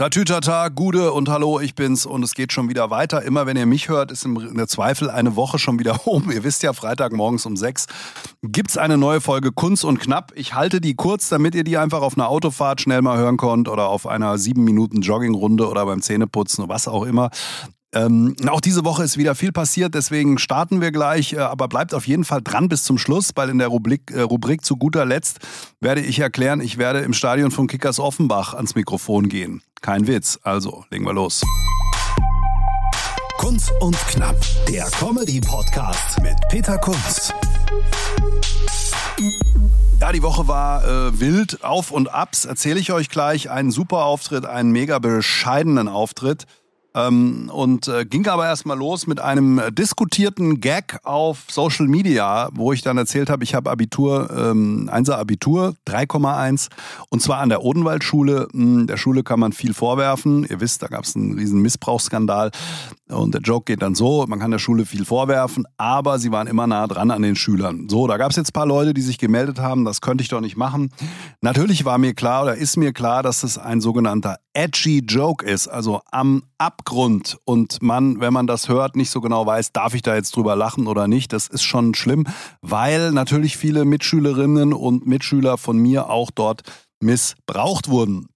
Tatütata, Gude und Hallo, ich bin's und es geht schon wieder weiter. Immer wenn ihr mich hört, ist im Zweifel eine Woche schon wieder um. Ihr wisst ja, Freitagmorgens um sechs gibt's eine neue Folge Kunst und Knapp. Ich halte die kurz, damit ihr die einfach auf einer Autofahrt schnell mal hören könnt oder auf einer sieben Minuten Joggingrunde oder beim Zähneputzen, was auch immer. Ähm, auch diese Woche ist wieder viel passiert, deswegen starten wir gleich, äh, aber bleibt auf jeden Fall dran bis zum Schluss, weil in der Rubrik, äh, Rubrik zu guter Letzt werde ich erklären, ich werde im Stadion von Kickers Offenbach ans Mikrofon gehen. Kein Witz, also legen wir los. Kunst und Knapp, der Comedy-Podcast mit Peter Kunz. Ja, die Woche war äh, wild, auf und abs, erzähle ich euch gleich. Einen super Auftritt, einen mega bescheidenen Auftritt. Ähm, und äh, ging aber erstmal los mit einem diskutierten Gag auf Social Media, wo ich dann erzählt habe, ich habe Abitur, ähm, 1er Abitur, 3,1 und zwar an der Odenwaldschule. Hm, der Schule kann man viel vorwerfen. Ihr wisst, da gab es einen riesen Missbrauchsskandal und der Joke geht dann so, man kann der Schule viel vorwerfen, aber sie waren immer nah dran an den Schülern. So, da gab es jetzt ein paar Leute, die sich gemeldet haben, das könnte ich doch nicht machen. Natürlich war mir klar oder ist mir klar, dass es ein sogenannter edgy Joke ist, also am Abgrund und man, wenn man das hört, nicht so genau weiß, darf ich da jetzt drüber lachen oder nicht. Das ist schon schlimm, weil natürlich viele Mitschülerinnen und Mitschüler von mir auch dort missbraucht wurden.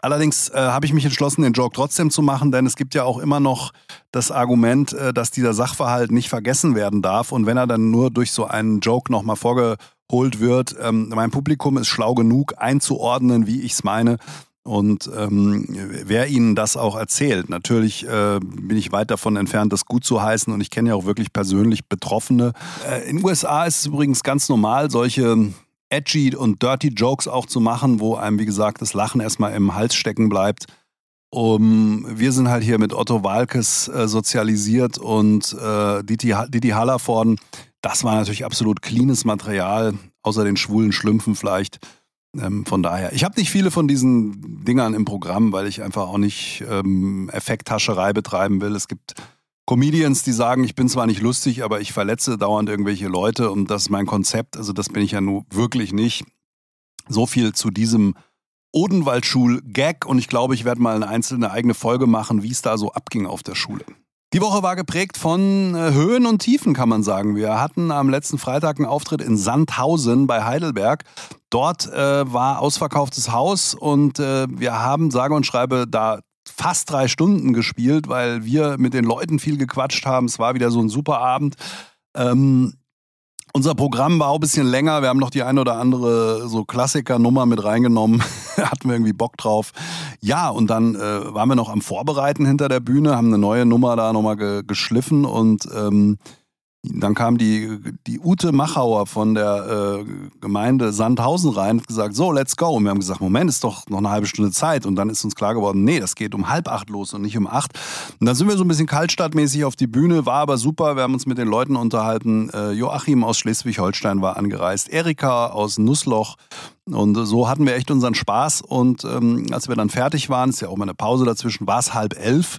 Allerdings äh, habe ich mich entschlossen, den Joke trotzdem zu machen, denn es gibt ja auch immer noch das Argument, äh, dass dieser Sachverhalt nicht vergessen werden darf. Und wenn er dann nur durch so einen Joke nochmal vorgeholt wird, ähm, mein Publikum ist schlau genug einzuordnen, wie ich es meine. Und ähm, wer Ihnen das auch erzählt, natürlich äh, bin ich weit davon entfernt, das gut zu heißen und ich kenne ja auch wirklich persönlich Betroffene. Äh, in den USA ist es übrigens ganz normal, solche edgy und dirty Jokes auch zu machen, wo einem, wie gesagt, das Lachen erstmal im Hals stecken bleibt. Um, wir sind halt hier mit Otto Walkes äh, sozialisiert und äh, Didi, Didi Hallervorden. Das war natürlich absolut cleanes Material, außer den schwulen Schlümpfen vielleicht. Ähm, von daher, ich habe nicht viele von diesen Dingern im Programm, weil ich einfach auch nicht ähm, Effekthascherei betreiben will. Es gibt Comedians, die sagen, ich bin zwar nicht lustig, aber ich verletze dauernd irgendwelche Leute und das ist mein Konzept. Also das bin ich ja nun wirklich nicht. So viel zu diesem Odenwaldschul-Gag und ich glaube, ich werde mal eine einzelne eigene Folge machen, wie es da so abging auf der Schule. Die Woche war geprägt von äh, Höhen und Tiefen, kann man sagen. Wir hatten am letzten Freitag einen Auftritt in Sandhausen bei Heidelberg. Dort äh, war ausverkauftes Haus und äh, wir haben sage und schreibe da fast drei Stunden gespielt, weil wir mit den Leuten viel gequatscht haben. Es war wieder so ein super Abend. Ähm, unser Programm war auch ein bisschen länger. Wir haben noch die eine oder andere so Klassiker-Nummer mit reingenommen. Hatten wir irgendwie Bock drauf. Ja, und dann äh, waren wir noch am Vorbereiten hinter der Bühne, haben eine neue Nummer da nochmal ge geschliffen und ähm, dann kam die, die Ute Machauer von der äh, Gemeinde Sandhausen rein und gesagt, so, let's go. Und wir haben gesagt, Moment, ist doch noch eine halbe Stunde Zeit. Und dann ist uns klar geworden, nee, das geht um halb acht los und nicht um acht. Und dann sind wir so ein bisschen kaltstadtmäßig auf die Bühne, war aber super. Wir haben uns mit den Leuten unterhalten. Äh, Joachim aus Schleswig-Holstein war angereist, Erika aus Nussloch. Und so hatten wir echt unseren Spaß. Und ähm, als wir dann fertig waren, ist ja auch mal eine Pause dazwischen, war es halb elf.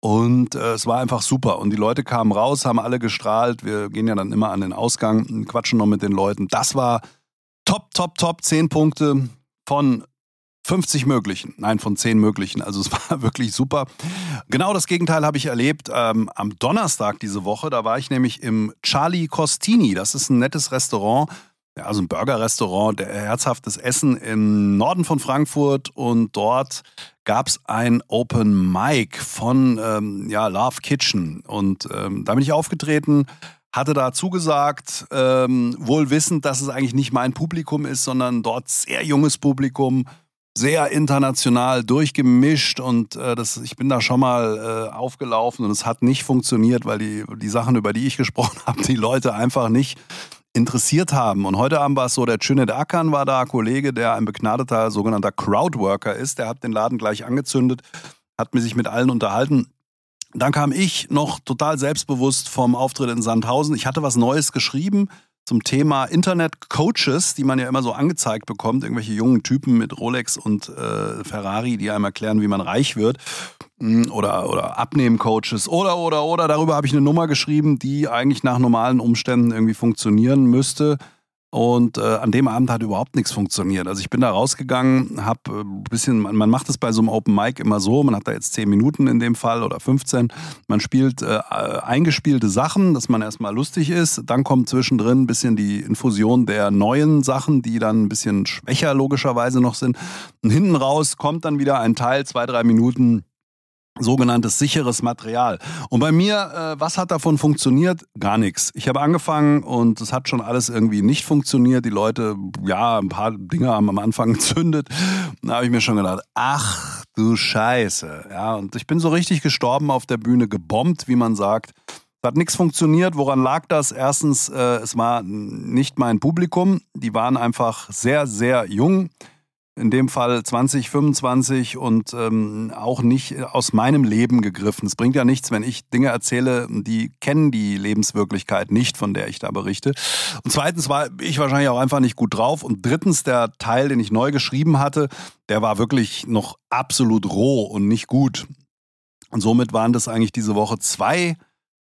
Und äh, es war einfach super. Und die Leute kamen raus, haben alle gestrahlt. Wir gehen ja dann immer an den Ausgang, quatschen noch mit den Leuten. Das war top, top, top. Zehn Punkte von 50 möglichen. Nein, von 10 möglichen. Also es war wirklich super. Genau das Gegenteil habe ich erlebt ähm, am Donnerstag diese Woche. Da war ich nämlich im Charlie Costini. Das ist ein nettes Restaurant ja, also ein Burgerrestaurant, herzhaftes Essen im Norden von Frankfurt und dort gab es ein Open Mic von ähm, ja, Love Kitchen. Und ähm, da bin ich aufgetreten, hatte da zugesagt, ähm, wohl wissend, dass es eigentlich nicht mein Publikum ist, sondern dort sehr junges Publikum, sehr international durchgemischt. Und äh, das, ich bin da schon mal äh, aufgelaufen. Und es hat nicht funktioniert, weil die, die Sachen, über die ich gesprochen habe, die Leute einfach nicht interessiert haben. Und heute Abend war es so, der Cüneyt Akan war da, Kollege, der ein begnadeter sogenannter Crowdworker ist. Der hat den Laden gleich angezündet, hat sich mit allen unterhalten. Dann kam ich noch total selbstbewusst vom Auftritt in Sandhausen. Ich hatte was Neues geschrieben zum Thema Internet-Coaches, die man ja immer so angezeigt bekommt. Irgendwelche jungen Typen mit Rolex und äh, Ferrari, die einem erklären, wie man reich wird. Hm, oder, oder Abnehmen-Coaches oder, oder, oder. Darüber habe ich eine Nummer geschrieben, die eigentlich nach normalen Umständen irgendwie funktionieren müsste. Und äh, an dem Abend hat überhaupt nichts funktioniert. Also ich bin da rausgegangen, habe ein äh, bisschen, man, man macht es bei so einem Open Mic immer so, man hat da jetzt zehn Minuten in dem Fall oder 15. Man spielt äh, eingespielte Sachen, dass man erstmal lustig ist. Dann kommt zwischendrin ein bisschen die Infusion der neuen Sachen, die dann ein bisschen schwächer logischerweise noch sind. Und hinten raus kommt dann wieder ein Teil, zwei, drei Minuten sogenanntes sicheres Material. Und bei mir, äh, was hat davon funktioniert? Gar nichts. Ich habe angefangen und es hat schon alles irgendwie nicht funktioniert. Die Leute, ja, ein paar Dinge haben am Anfang gezündet. Da habe ich mir schon gedacht, ach du Scheiße. Ja, und ich bin so richtig gestorben auf der Bühne, gebombt, wie man sagt. Es hat nichts funktioniert. Woran lag das? Erstens, äh, es war nicht mein Publikum. Die waren einfach sehr, sehr jung in dem Fall 20, 25 und ähm, auch nicht aus meinem Leben gegriffen. Es bringt ja nichts, wenn ich Dinge erzähle, die kennen die Lebenswirklichkeit nicht, von der ich da berichte. Und zweitens war ich wahrscheinlich auch einfach nicht gut drauf. Und drittens, der Teil, den ich neu geschrieben hatte, der war wirklich noch absolut roh und nicht gut. Und somit waren das eigentlich diese Woche zwei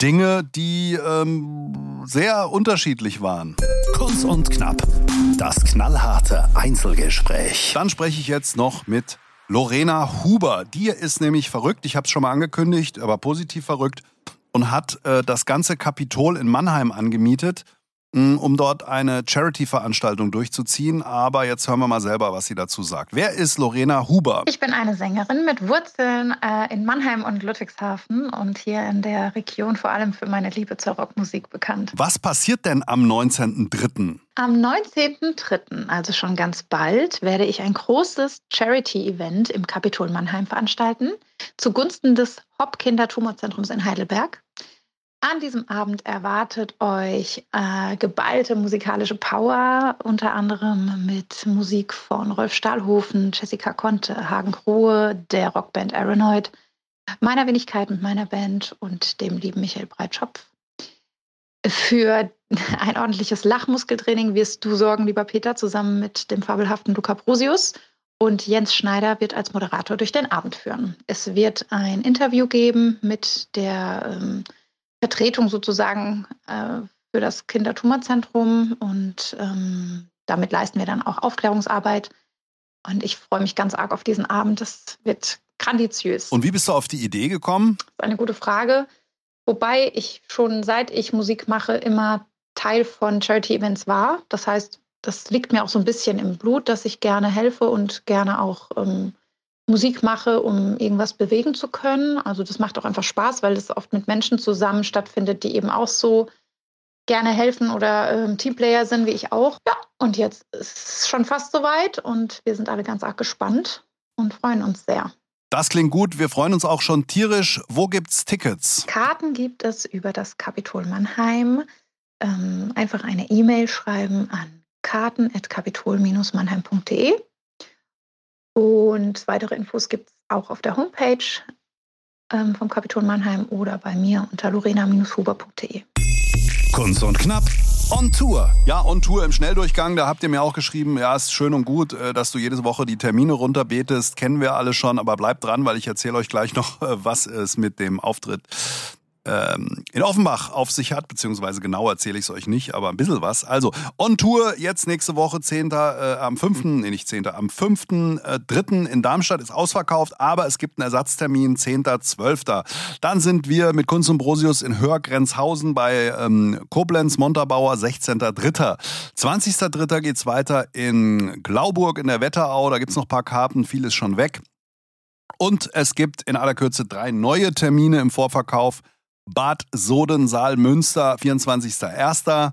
Dinge, die ähm, sehr unterschiedlich waren. Kurz und knapp. Das knallharte Einzelgespräch. Dann spreche ich jetzt noch mit Lorena Huber. Die ist nämlich verrückt. Ich habe es schon mal angekündigt, aber positiv verrückt und hat äh, das ganze Kapitol in Mannheim angemietet um dort eine Charity-Veranstaltung durchzuziehen. Aber jetzt hören wir mal selber, was sie dazu sagt. Wer ist Lorena Huber? Ich bin eine Sängerin mit Wurzeln äh, in Mannheim und Ludwigshafen und hier in der Region vor allem für meine Liebe zur Rockmusik bekannt. Was passiert denn am 19.03.? Am 19.03., also schon ganz bald, werde ich ein großes Charity-Event im Kapitol Mannheim veranstalten, zugunsten des Hop-Kinder-Tumorzentrums in Heidelberg. An diesem Abend erwartet euch äh, geballte musikalische Power, unter anderem mit Musik von Rolf Stahlhofen, Jessica Conte, Hagen Grohe, der Rockband Aeronoid, meiner Wenigkeit mit meiner Band und dem lieben Michael Breitschopf. Für ein ordentliches Lachmuskeltraining wirst du sorgen, lieber Peter, zusammen mit dem fabelhaften Luca Brosius. Und Jens Schneider wird als Moderator durch den Abend führen. Es wird ein Interview geben mit der ähm, Vertretung sozusagen äh, für das Kindertumorzentrum und ähm, damit leisten wir dann auch Aufklärungsarbeit. Und ich freue mich ganz arg auf diesen Abend. Das wird grandiziös. Und wie bist du auf die Idee gekommen? Das ist eine gute Frage. Wobei ich schon seit ich Musik mache immer Teil von Charity-Events war. Das heißt, das liegt mir auch so ein bisschen im Blut, dass ich gerne helfe und gerne auch ähm, Musik mache, um irgendwas bewegen zu können. Also das macht auch einfach Spaß, weil es oft mit Menschen zusammen stattfindet, die eben auch so gerne helfen oder ähm, Teamplayer sind wie ich auch. Ja, und jetzt ist es schon fast soweit und wir sind alle ganz arg gespannt und freuen uns sehr. Das klingt gut. Wir freuen uns auch schon tierisch. Wo gibt's Tickets? Karten gibt es über das Kapitol Mannheim. Ähm, einfach eine E-Mail schreiben an karten.kapitol-mannheim.de. Und weitere Infos gibt es auch auf der Homepage ähm, vom Kapitol Mannheim oder bei mir unter lorena-huber.de. Kunst und Knapp On Tour. Ja, On Tour im Schnelldurchgang. Da habt ihr mir auch geschrieben, ja, ist schön und gut, äh, dass du jede Woche die Termine runterbetest. Kennen wir alle schon, aber bleibt dran, weil ich erzähle euch gleich noch, äh, was es mit dem Auftritt ähm, in Offenbach auf sich hat, beziehungsweise genau erzähle ich es euch nicht, aber ein bisschen was. Also, on Tour jetzt nächste Woche, 10. Äh, am 5., nee, nicht 10., am 5.3. Äh, in Darmstadt ist ausverkauft, aber es gibt einen Ersatztermin, 10.12. Dann sind wir mit Kunst und Brosius in Hörgrenzhausen bei ähm, Koblenz, Montabaur, 16.3. 20.3. geht's weiter in Glauburg in der Wetterau, da gibt's noch ein paar Karten, viel ist schon weg. Und es gibt in aller Kürze drei neue Termine im Vorverkauf. Bad Sodensaal Münster, 24.01.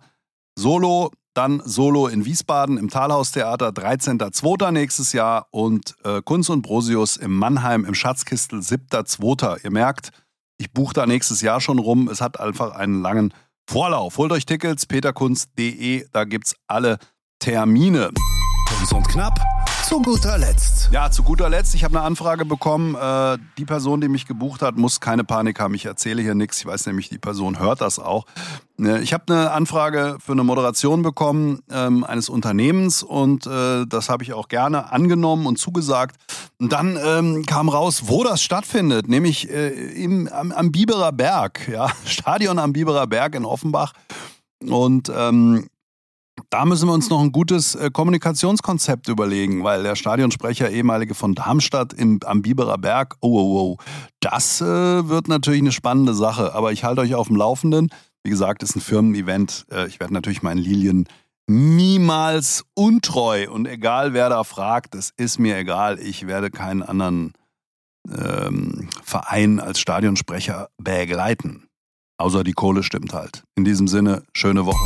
Solo, dann Solo in Wiesbaden im Talhaustheater, 13.02. nächstes Jahr und äh, Kunst und Brosius im Mannheim im Schatzkistel, 7.02. Ihr merkt, ich buche da nächstes Jahr schon rum. Es hat einfach einen langen Vorlauf. Holt euch Tickets, peterkunst.de, da gibt's alle Termine. Kunst und knapp zu guter Letzt. Ja, zu guter Letzt. Ich habe eine Anfrage bekommen. Äh, die Person, die mich gebucht hat, muss keine Panik haben. Ich erzähle hier nichts. Ich weiß nämlich, die Person hört das auch. Äh, ich habe eine Anfrage für eine Moderation bekommen ähm, eines Unternehmens und äh, das habe ich auch gerne angenommen und zugesagt. Und dann ähm, kam raus, wo das stattfindet, nämlich äh, im, am, am Biberer Berg, ja, Stadion am Biberer Berg in Offenbach. Und ähm, Da müssen wir uns noch ein gutes äh, Kommunikationskonzept überlegen, weil der Stadionsprecher ehemalige von Darmstadt im, am Biberer Berg, oh, oh, oh, das äh, wird natürlich eine spannende Sache. Aber ich halte euch auf dem Laufenden. Wie gesagt, ist ein Firmen-Event. Äh, ich werde natürlich meinen Lilien niemals untreu und egal wer da fragt, das ist mir egal. Ich werde keinen anderen ähm, Verein als Stadionsprecher begleiten. Außer die Kohle stimmt halt. In diesem Sinne, schöne Woche.